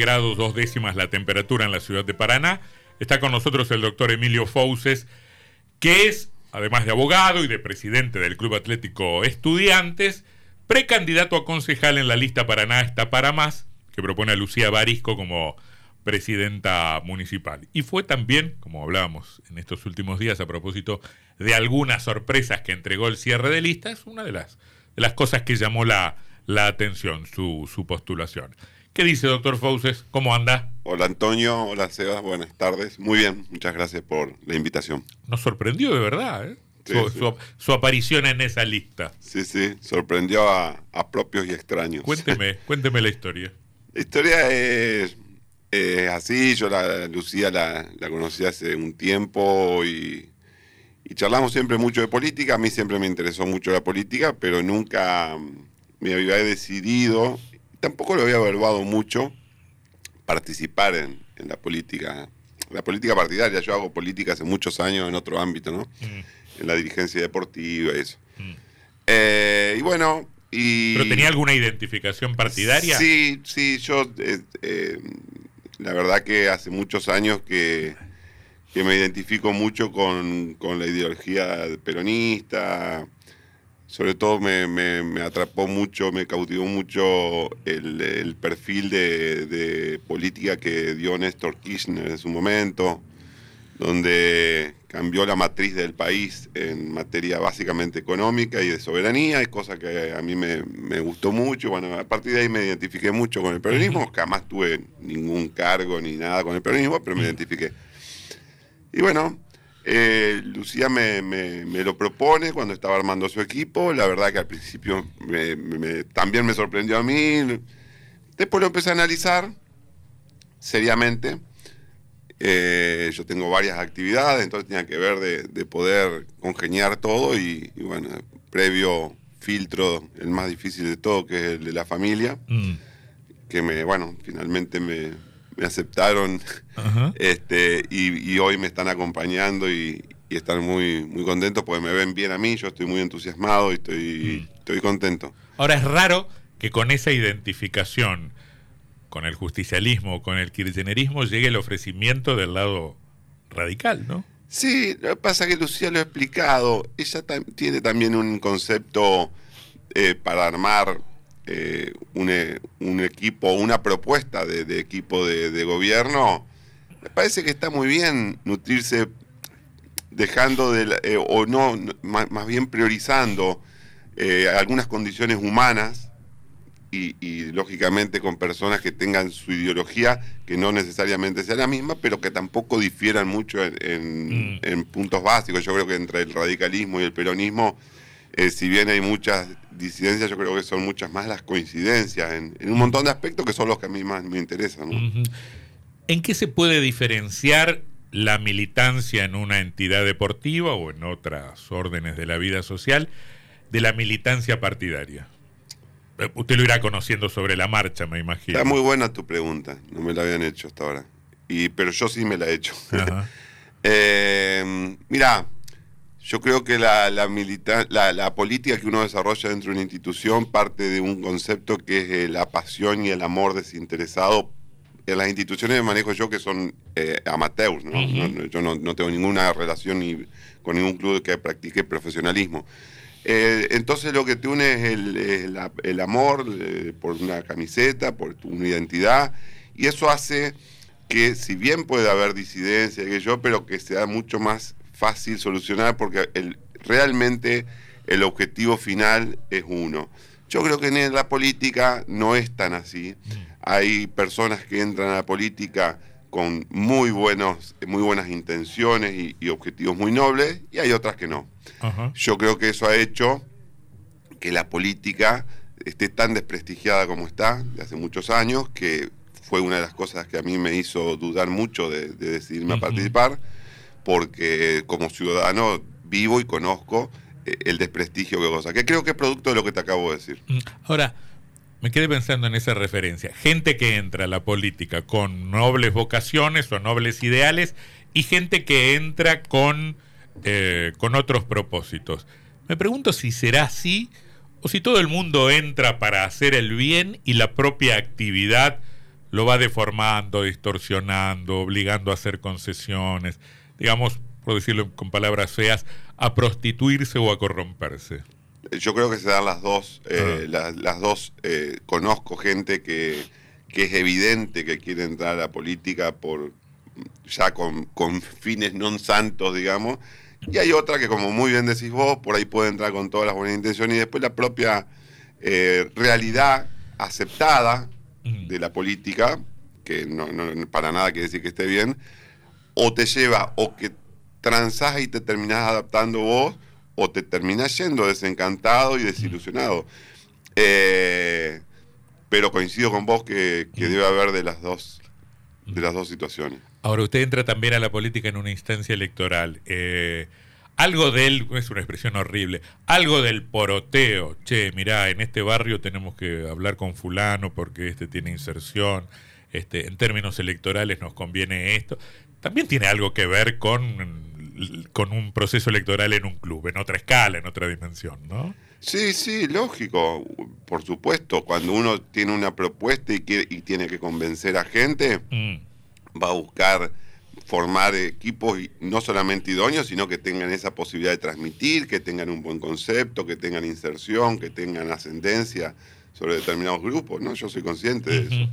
grados dos décimas la temperatura en la ciudad de Paraná. Está con nosotros el doctor Emilio Fouses, que es, además de abogado y de presidente del Club Atlético Estudiantes, precandidato a concejal en la lista Paraná está para más, que propone a Lucía Barisco como presidenta municipal. Y fue también, como hablábamos en estos últimos días a propósito de algunas sorpresas que entregó el cierre de lista, es una de las, de las cosas que llamó la, la atención, su, su postulación. ¿Qué dice, doctor Fauces? ¿Cómo anda? Hola Antonio, hola Sebas, buenas tardes. Muy bien, muchas gracias por la invitación. Nos sorprendió de verdad, ¿eh? Sí, su, sí. su- su aparición en esa lista. Sí, sí, sorprendió a, a propios y extraños. Cuénteme, cuénteme la historia. La historia es, es así, yo la Lucía la, la conocí hace un tiempo y, y charlamos siempre mucho de política, a mí siempre me interesó mucho la política, pero nunca me había decidido, tampoco lo había evaluado mucho, participar en, en la política, la política partidaria, yo hago política hace muchos años en otro ámbito, ¿no? Mm, En la dirigencia deportiva y eso. mm. Eh, y bueno, y... ¿Pero tenía alguna identificación partidaria? Sí, sí, yo eh, eh, la verdad que hace muchos años que, que me identifico mucho con, con la ideología peronista, sobre todo me, me- me atrapó mucho, me cautivó mucho el, el perfil de, de política que dio Néstor Kirchner en su momento, donde cambió la matriz del país en materia básicamente económica y de soberanía, y cosa que a mí me, me gustó mucho. Bueno, a partir de ahí me identifiqué mucho con el peronismo, jamás tuve ningún cargo ni nada con el peronismo, pero me identifiqué. Y bueno, eh, Lucía me, me- me lo propone cuando estaba armando su equipo. La verdad que al principio me- también me sorprendió a mí. Después lo empecé a analizar seriamente. Eh, yo tengo varias actividades, entonces tenía que ver de, de poder congeniar todo y, y bueno, previo filtro, el más difícil de todo, que es el de la familia, Mm, que me, bueno, finalmente me, me aceptaron ajá. este, y, y hoy me están acompañando y, y están muy, muy contentos porque me ven bien a mí, yo estoy muy entusiasmado y estoy, estoy contento. Ahora es raro que con esa identificación con el justicialismo, con el kirchnerismo, llegue el ofrecimiento del lado radical, ¿no? Sí, lo que pasa es que Lucía lo ha explicado, ella tiene también un concepto eh, para armar eh, un, e- un equipo, una propuesta de, de equipo de, de gobierno. Me parece que está muy bien nutrirse dejando de, la- eh, o no, no, más, más bien priorizando eh, algunas condiciones humanas y, y, lógicamente con personas que tengan su ideología que no necesariamente sea la misma, pero que tampoco difieran mucho en, en- Mm. en puntos básicos. Yo creo que entre el radicalismo y el peronismo, eh, si bien hay muchas disidencias, yo creo que son muchas más las coincidencias en, en un montón de aspectos que son los que a mí más me interesan. ¿En qué se puede diferenciar la militancia en una entidad deportiva o en otras órdenes de la vida social de la militancia partidaria? Eh, Usted lo irá conociendo sobre la marcha, me imagino. Está muy buena tu pregunta, no me la habían hecho hasta ahora. Y, pero yo sí me la he hecho. Eh, mira, yo creo que la, la, milita- la, la política que uno desarrolla dentro de una institución parte de un concepto que es eh, la pasión y el amor desinteresado. En las instituciones que manejo yo que son eh, amateurs, ¿no? Ujú. No- no- yo no, no tengo ninguna relación ni con ningún club que practique profesionalismo. Eh, entonces lo que te une es el, el a- el amor eh, por una camiseta, por tu- una identidad, y eso hace que si bien puede haber disidencia, que yo, pero que sea mucho más fácil solucionar porque el, realmente el objetivo final es uno. Yo creo que en la política no es tan así. Hay personas que entran a la política con muy, buenos, muy buenas intenciones y, y objetivos muy nobles y hay otras que no. Ajá. Yo creo que eso ha hecho que la política esté tan desprestigiada como está de hace muchos años, que fue una de las cosas que a mí me hizo dudar mucho de, de decidirme a participar, porque como ciudadano vivo y conozco eh, el desprestigio que cosa, que creo que es producto de lo que te acabo de decir. Mm, Ahora, me quedé pensando en esa referencia. Gente que entra a la política con nobles vocaciones o nobles ideales y gente que entra con, eh, con otros propósitos. Me pregunto si será así o si todo el mundo entra para hacer el bien y la propia actividad lo va deformando, distorsionando, obligando a hacer concesiones, digamos, por decirlo con palabras feas, a prostituirse o a corromperse? Yo creo que se dan las dos. Eh, ah. las dos, eh, conozco gente que, que, es evidente que quiere entrar a la política por ya con, con fines non santos, digamos, y hay otra que, como muy bien decís vos, por ahí puede entrar con todas las buenas intenciones y después la propia eh, realidad aceptada de la política, que no, para nada quiere decir que esté bien, o te lleva o que transás y te terminás adaptando vos, o te terminás yendo desencantado y desilusionado. Eh, pero coincido con vos que, debe haber de las dos de las dos situaciones. Ahora, usted entra también a la política en una instancia electoral. Eh, algo del, es una expresión horrible, algo del poroteo. Che, mirá, en este barrio tenemos que hablar con fulano porque este tiene inserción, este, en términos electorales nos conviene esto. También tiene algo que ver con, con un proceso electoral en un club, en otra escala, en otra dimensión, ¿no? Sí, sí, lógico, por supuesto. Cuando uno tiene una propuesta y, quiere, y tiene que convencer a gente, mm. va a buscar formar equipos no solamente idóneos, sino que tengan esa posibilidad de transmitir, que tengan un buen concepto, que tengan inserción, que tengan ascendencia sobre determinados grupos, ¿no? Yo soy consciente de eso.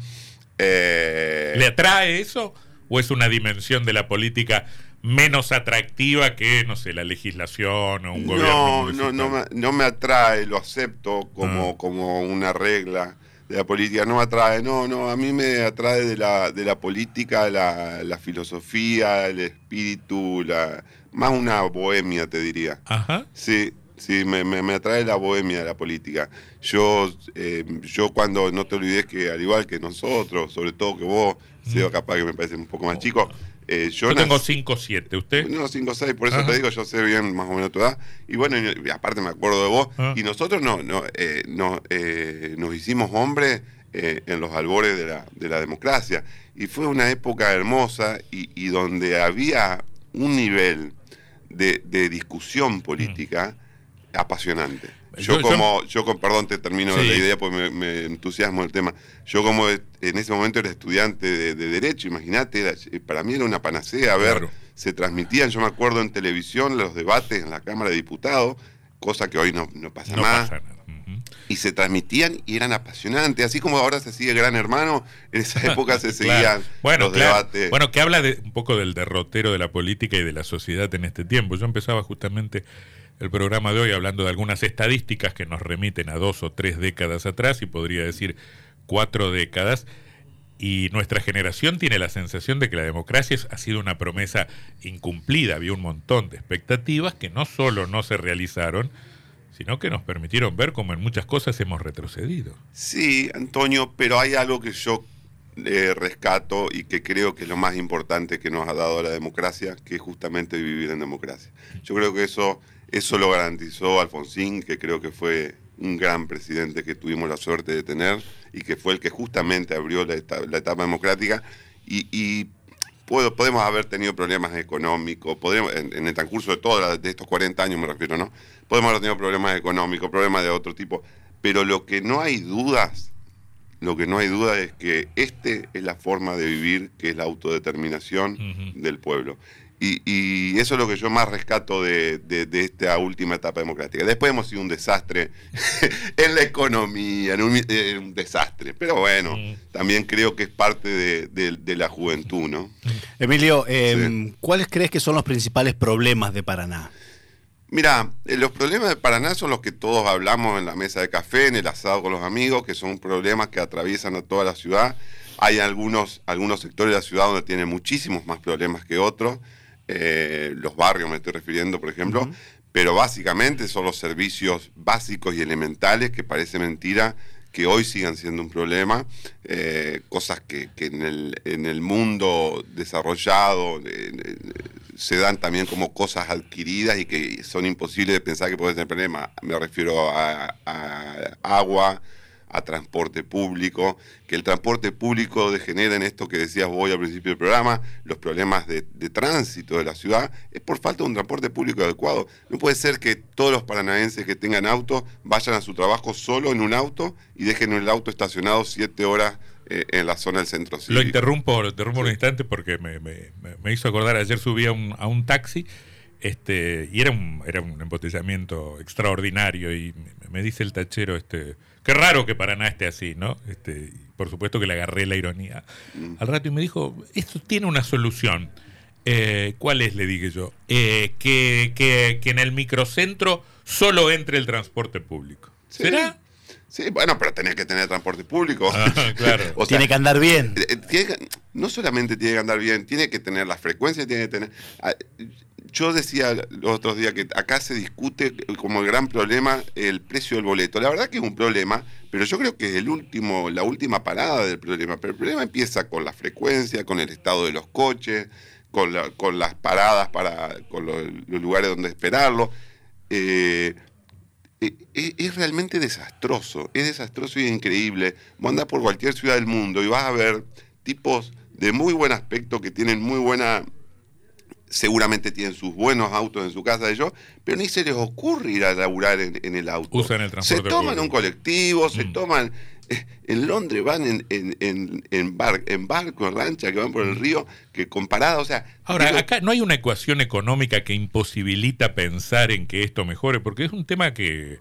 Eh, ¿Le atrae eso? ¿O es una dimensión de la política menos atractiva que, no sé, la legislación o un gobierno? No, no, me, no me atrae, lo acepto como, ah. como una regla de la política, no me atrae, no, no, a mí me atrae de la, de la política la, la filosofía, el espíritu, la, más una bohemia, te diría. Ajá. Sí, sí, me, me, atrae la bohemia de la política. Yo, eh, yo cuando, no te olvides que al igual que nosotros, sobre todo que vos, mm. capaz que me parece un poco más chico, eh, yo, tengo 5-7, ¿usted? No, 5-6, por eso te digo, yo sé bien más o menos tu edad. Y bueno, aparte me acuerdo de vos. Y nosotros no, no, eh, no eh, nos hicimos hombres en los albores de la, de la, democracia. Y fue una época hermosa y, donde había un nivel de, de discusión política mm. Apasionante. Yo, como, yo con, perdón, te termino la idea porque me, entusiasmo el tema. Yo como en ese momento era estudiante de, Derecho, imagínate, para mí era una panacea, ver, se transmitían, yo me acuerdo en televisión los debates en la Cámara de Diputados, cosa que hoy no, pasa más. Y se transmitían y eran apasionantes, así como ahora se sigue Gran Hermano, en esa época se seguían bueno, los debates. Bueno, que habla de, un poco del derrotero de la política y de la sociedad en este tiempo. Yo empezaba justamente el programa de hoy hablando de algunas estadísticas que nos remiten a dos o tres décadas atrás y podría decir cuatro décadas. Y nuestra generación tiene la sensación de que la democracia ha sido una promesa incumplida. Había un montón de expectativas que no solo no se realizaron, sino que nos permitieron ver cómo en muchas cosas hemos retrocedido. Sí, Antonio, pero hay algo que yo eh, rescato y que creo que es lo más importante que nos ha dado la democracia, que es justamente vivir en democracia. Yo creo que eso eso lo garantizó Alfonsín, que creo que fue un gran presidente que tuvimos la suerte de tener y que fue el que justamente abrió la, etapa, democrática. Y, podemos haber tenido problemas económicos, podemos, en, el transcurso de todos de estos 40 años me refiero, ¿no? Podemos haber tenido problemas económicos, problemas de otro tipo, pero lo que no hay dudas, lo que no hay duda es que este es la forma de vivir, que es la autodeterminación del pueblo. Y, eso es lo que yo más rescato de, esta última etapa democrática. Después hemos sido un desastre en la economía, en un, desastre. Pero bueno, también creo que es parte de, la juventud, ¿no? Emilio, em, ¿cuáles crees que son los principales problemas de Paraná? Mira, eh, los problemas de Paraná son los que todos hablamos en la mesa de café, en el asado con los amigos, que son problemas que atraviesan a toda la ciudad. Hay algunos, algunos sectores de la ciudad donde tienen muchísimos más problemas que otros. Eh, los barrios me estoy refiriendo, por ejemplo, pero básicamente son los servicios básicos y elementales que parece mentira que hoy sigan siendo un problema, eh, cosas que, en, el, en, el, mundo desarrollado eh, se dan también como cosas adquiridas y que son imposibles de pensar que puede tener problema. Me refiero a agua, a transporte público, que el transporte público degenera en esto que decías vos al principio del programa, los problemas de, tránsito de la ciudad, es por falta de un transporte público adecuado. No puede ser que todos los paranaenses que tengan auto vayan a su trabajo solo en un auto y dejen el auto estacionado siete horas eh, en la zona del centro Lo interrumpo, lo interrumpo un instante porque me, me, hizo acordar, ayer subí a un, a un taxi este, y era un, era un embotellamiento extraordinario y me, dice el tachero, este, qué raro que Paraná esté así, ¿no? Este, por supuesto que le agarré la ironía mm. al rato y me dijo, esto tiene una solución. Eh, ¿Cuál es? Le dije yo. Eh, que, que, que, en el microcentro solo entre el transporte público. ¿Será? Sí, bueno, pero tenés que tener transporte público. Ah, claro. tiene que andar bien. Eh, no solamente tiene que andar bien, tiene que tener la frecuencia, tiene que tener... Ah, yo decía los otros días que acá se discute como el gran problema el precio del boleto. La verdad que es un problema, pero yo creo que es el último, la última parada del problema. Pero el problema empieza con la frecuencia, con el estado de los coches, con, con las paradas para, con los, lugares donde esperarlo. Eh, eh, eh, es realmente desastroso, es desastroso y increíble. Vos andás por cualquier ciudad del mundo y vas a ver tipos de muy buen aspecto que tienen muy buena seguramente tienen sus buenos autos en su casa de ellos, pero ni se les ocurre ir a laburar en, el auto. Usan el transporte. Se toman un colectivo, se mm. toman. En Londres van en, en, en, bar, en barco, en lancha, que van por el río, que comparado, o sea... Ahora, acá no hay una ecuación económica que imposibilita pensar en que esto mejore, porque es un tema que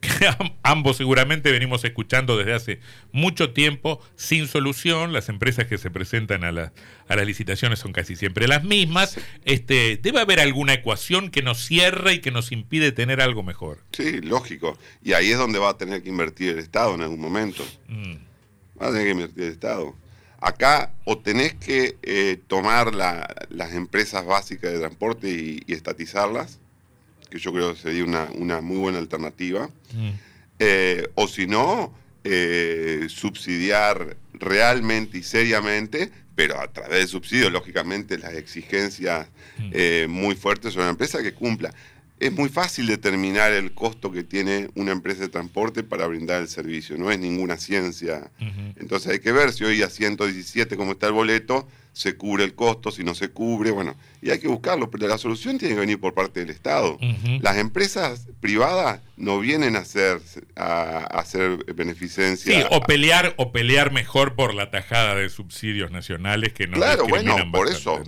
que ambos seguramente venimos escuchando desde hace mucho tiempo, sin solución. Las empresas que se presentan a, a las licitaciones son casi siempre las mismas. Este, debe haber alguna ecuación que nos cierra y que nos impide tener algo mejor. Sí, lógico. Y ahí es donde va a tener que invertir el Estado en algún momento. Mm. Va a tener que invertir el Estado. Acá o tenés que eh, tomar las empresas básicas de transporte y estatizarlas, que yo creo que sería una, una muy buena alternativa. Mm. Eh, o si no, eh, subsidiar realmente y seriamente, pero a través de subsidios, lógicamente, las exigencias mm. eh, muy fuertes sobre una empresa que cumpla. Es muy fácil determinar el costo que tiene una empresa de transporte para brindar el servicio, no es ninguna ciencia. Entonces hay que ver si hoy a 117 como está el boleto, se cubre el costo, si no se cubre, bueno, y hay que buscarlo, pero la solución tiene que venir por parte del Estado. Las empresas privadas no vienen a hacer, a, hacer beneficencia. Sí, o pelear, o pelear mejor por la tajada de subsidios nacionales que no Claro, bueno, por eso,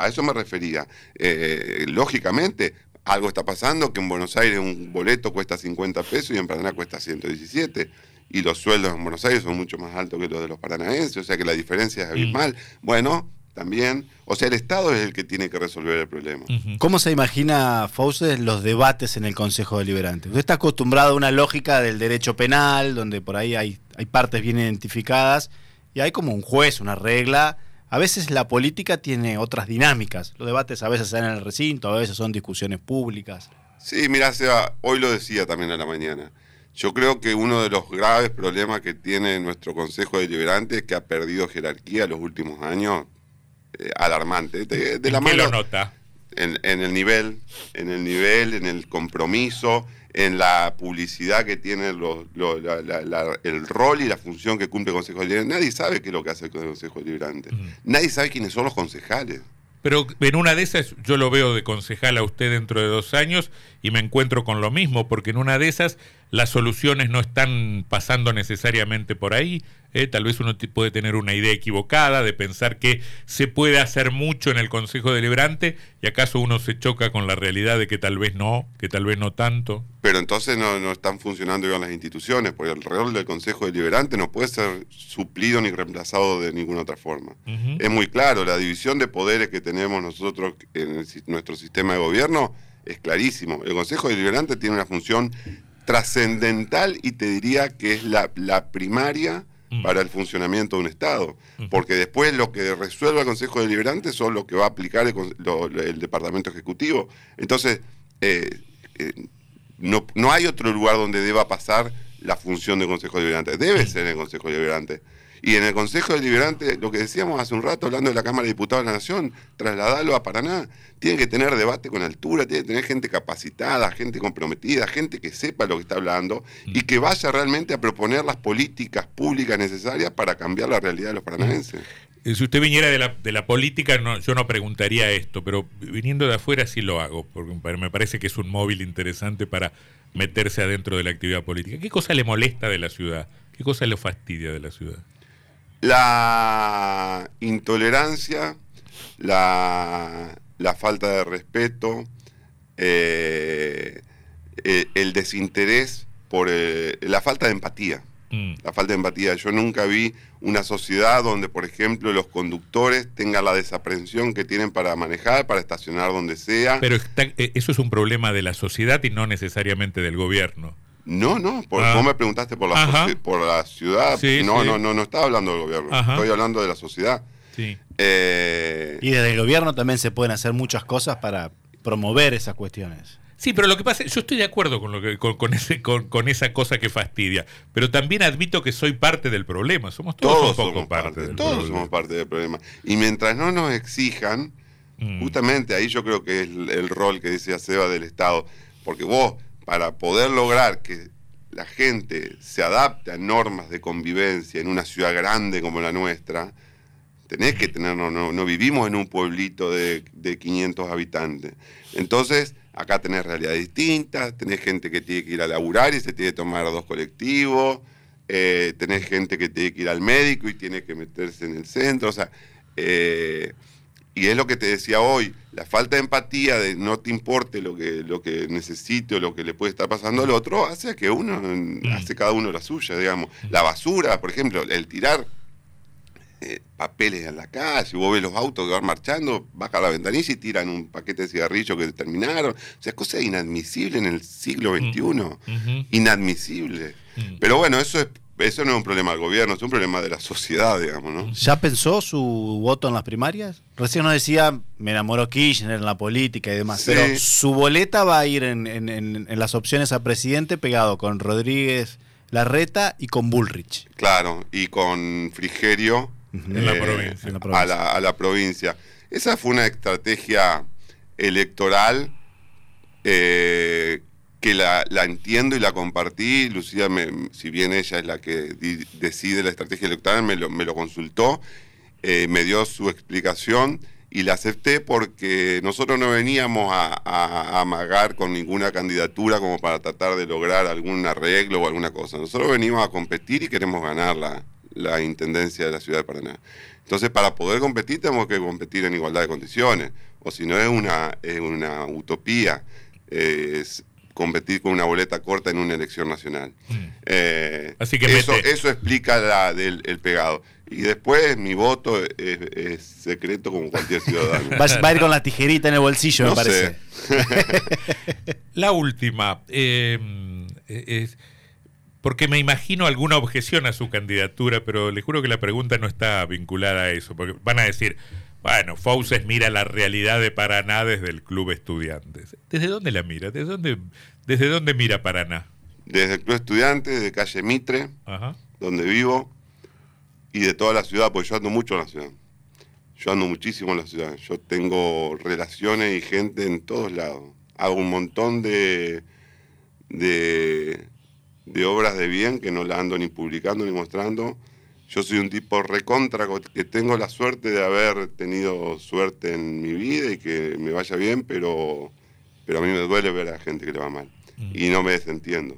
a eso me refería. Eh, lógicamente, algo está pasando, que en Buenos Aires un boleto cuesta 50 pesos y en Paraná cuesta 117 y los sueldos en Buenos Aires son mucho más altos que los de los paranaenses, o sea que la diferencia es abismal. Mm. Bueno, también, o sea, el Estado es el que tiene que resolver el problema. ¿Cómo se imagina, Fauces, los debates en el Consejo Deliberante? Usted está acostumbrado a una lógica del derecho penal, donde por ahí hay, hay partes bien identificadas, y hay como un juez, una regla. A veces la política tiene otras dinámicas. Los debates a veces están en el recinto, a veces son discusiones públicas. Sí, mira, Seba, hoy lo decía también a la mañana. Yo creo que uno de los graves problemas que tiene nuestro Consejo Deliberante es que ha perdido jerarquía en los últimos años, eh, alarmante. De, la mano, lo nota? En, el nivel, en el nivel, en el compromiso, en la publicidad que tiene el rol y la función que cumple el Consejo Deliberante. Nadie sabe qué es lo que hace el Consejo Deliberante. Nadie sabe quiénes son los concejales. Pero en una de esas yo lo veo de concejal a usted dentro de dos años y me encuentro con lo mismo, porque en una de esas las soluciones no están pasando necesariamente por ahí. ¿eh? Tal vez uno puede tener una idea equivocada de pensar que se puede hacer mucho en el Consejo Deliberante y acaso uno se choca con la realidad de que tal vez no, que tal vez no tanto. Pero entonces no, no están funcionando bien las instituciones, porque el rol del Consejo Deliberante no puede ser suplido ni reemplazado de ninguna otra forma. Es muy claro, la división de poderes que tenemos nosotros en nuestro sistema de gobierno es clarísimo. El Consejo Deliberante tiene una función trascendental y te diría que es la, primaria mm. para el funcionamiento de un Estado, porque después lo que resuelva el Consejo Deliberante son lo que va a aplicar el, Departamento Ejecutivo. Entonces, eh, eh, no, no hay otro lugar donde deba pasar la función del Consejo Deliberante, debe mm. ser el Consejo Deliberante. Y en el Consejo Deliberante, lo que decíamos hace un rato hablando de la Cámara de Diputados de la Nación, trasladarlo a Paraná, tiene que tener debate con altura, tiene que tener gente capacitada, gente comprometida, gente que sepa lo que está hablando y que vaya realmente a proponer las políticas públicas necesarias para cambiar la realidad de los paranaenses. Eh, si usted viniera de la, de la política, yo no preguntaría esto, pero viniendo de afuera sí lo hago, porque me parece que es un móvil interesante para meterse adentro de la actividad política. ¿Qué cosa le molesta de la ciudad? ¿Qué cosa le fastidia de la ciudad? La intolerancia, la, la falta de respeto, eh, eh, el desinterés por eh, la falta de empatía. Mm. La falta de empatía. Yo nunca vi una sociedad donde, por ejemplo, los conductores tengan la desaprensión que tienen para manejar, para estacionar donde sea. Pero está- eso es un problema de la sociedad y no necesariamente del gobierno. No, no, por, Ah. vos me preguntaste por la, por la ciudad. Sí, no, sí. no, no, no estaba hablando del gobierno. Ajá. Estoy hablando de la sociedad. Sí. Eh, Y desde el gobierno también se pueden hacer muchas cosas para promover esas cuestiones. Sí, pero lo que pasa, yo estoy de acuerdo con, lo que, con, con ese, con, con esa cosa que fastidia, pero también admito que soy parte del problema. Somos todos, todos un poco somos parte, parte, del todos problema. somos parte del problema. Y mientras no nos exijan, Mm. justamente ahí yo creo que es el, el rol que decía Seba del Estado. Porque vos, para poder lograr que la gente se adapte a normas de convivencia en una ciudad grande como la nuestra, tenés que tener, no, no, vivimos en un pueblito de, de 500 habitantes. Entonces, acá tenés realidades distintas, tenés gente que tiene que ir a laburar y se tiene que tomar dos colectivos, eh, tenés gente que tiene que ir al médico y tiene que meterse en el centro, o sea, eh, y es lo que te decía hoy, la falta de empatía, de no te importe lo que, lo que necesite o lo que le puede estar pasando al otro, hace que uno, hace cada uno la suya, digamos. La basura, por ejemplo, el tirar eh, papeles en la calle, vos ves los autos que van marchando, bajan la ventanilla y tiran un paquete de cigarrillos que terminaron. O sea, cosa inadmisible en el siglo XXI. Ujú. Inadmisible. Mm. Pero bueno, eso es eso no es un problema del gobierno, es un problema de la sociedad, digamos, ¿no? ¿Ya pensó su voto en las primarias? Recién nos decía, me enamoró Kirchner en la política y demás, Sí. pero su boleta va a ir en, en- en- en las opciones a presidente pegado con Rodríguez Larreta y con Bullrich. Claro, y con Frigerio eh, En la provincia. En la provincia. A, la, a la provincia. Esa fue una estrategia electoral eh, que la, la entiendo y la compartí. Lucía, si bien ella es la que decide la estrategia electoral, me lo, consultó, eh, me dio su explicación y la acepté porque nosotros no veníamos a, amagar con ninguna candidatura como para tratar de lograr algún arreglo o alguna cosa. Nosotros venimos a competir y queremos ganar la, la intendencia de la ciudad de Paraná. Entonces, para poder competir tenemos que competir en igualdad de condiciones, o si no es una, es una utopía competir con una boleta corta en una elección nacional. Eh, Mm. Así que eso, mete. eso explica la, del, el pegado. Y después mi voto es, es secreto como cualquier ciudadano. Va, a- va a ir con la tijerita en el bolsillo, me No parece. sé. La última, eh, es, porque me imagino alguna objeción a su candidatura, pero le juro que la pregunta no está vinculada a eso, porque van a decir, bueno, Fauces mira la realidad de Paraná desde el Club Estudiantes. ¿Desde dónde la mira? ¿Desde dónde, desde dónde mira Paraná? Desde el Club Estudiantes, de calle Mitre, Ajá. donde vivo, y de toda la ciudad, porque yo ando mucho en la ciudad. Yo ando muchísimo en la ciudad. Yo tengo relaciones y gente en todos lados. Hago un montón de, de, de obras de bien que no la ando ni publicando ni mostrando. Yo soy un tipo recontra, que tengo la suerte de haber tenido suerte en mi vida y que me vaya bien, pero, pero a mí me duele ver a la gente que le va mal. Y no me desentiendo.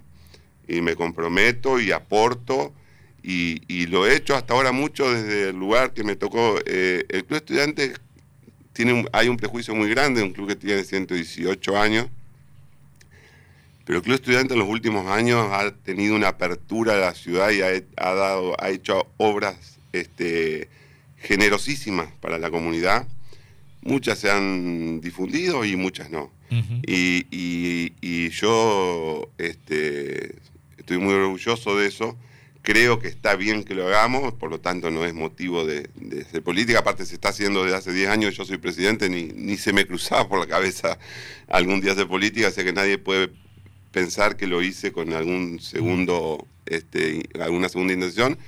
Y me comprometo y aporto y, y lo he hecho hasta ahora mucho desde el lugar que me tocó. Eh, el Club Estudiantes tiene un- hay un prejuicio muy grande, un club que tiene 118 años, pero el Club Estudiantes en los últimos años ha tenido una apertura a la ciudad y ha, ha dado, ha hecho obras este, generosísimas para la comunidad. Muchas se han difundido y muchas no. Y- y yo este, estoy muy orgulloso de eso. Creo que está bien que lo hagamos, por lo tanto no es motivo de, de ser política. Aparte se está haciendo desde hace 10 años, yo soy presidente, ni, ni se me cruzaba por la cabeza algún día hacer política, así que nadie puede pensar que lo hice con algún segundo, este, alguna segunda intención.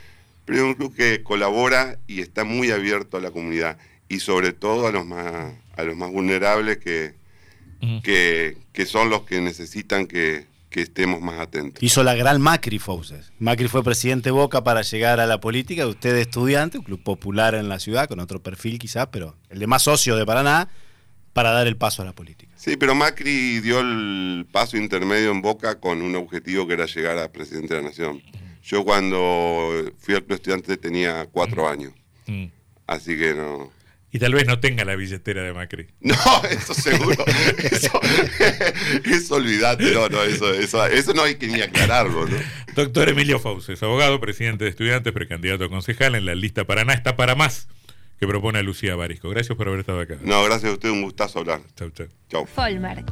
Pero es un club que colabora y está muy abierto a la comunidad y sobre todo a los más, a los más vulnerables que, que, que son los que necesitan que, que estemos más atentos. Hizo la gran Macri Fauces. Macri fue presidente de Boca para llegar a la política, usted es estudiante, un club popular en la ciudad, con otro perfil quizás, pero el de más socio de Paraná, para dar el paso a la política. Sí, pero Macri dio el paso intermedio en Boca con un objetivo que era llegar a presidente de la Nación. Yo cuando fui al club estudiante tenía cuatro años. Mm. Así que no. Y tal vez no tenga la billetera de Macri. No, eso seguro. eso, eso olvidate. No, no, eso, eso, eso no hay que ni aclararlo, ¿no? Doctor Emilio Fauces, abogado, presidente de estudiantes, precandidato a concejal en la lista Paraná, está para más que propone a Lucía Barisco. Gracias por haber estado acá. No, gracias a usted, un gustazo hablar. Chau, chau. Chau. Folmar.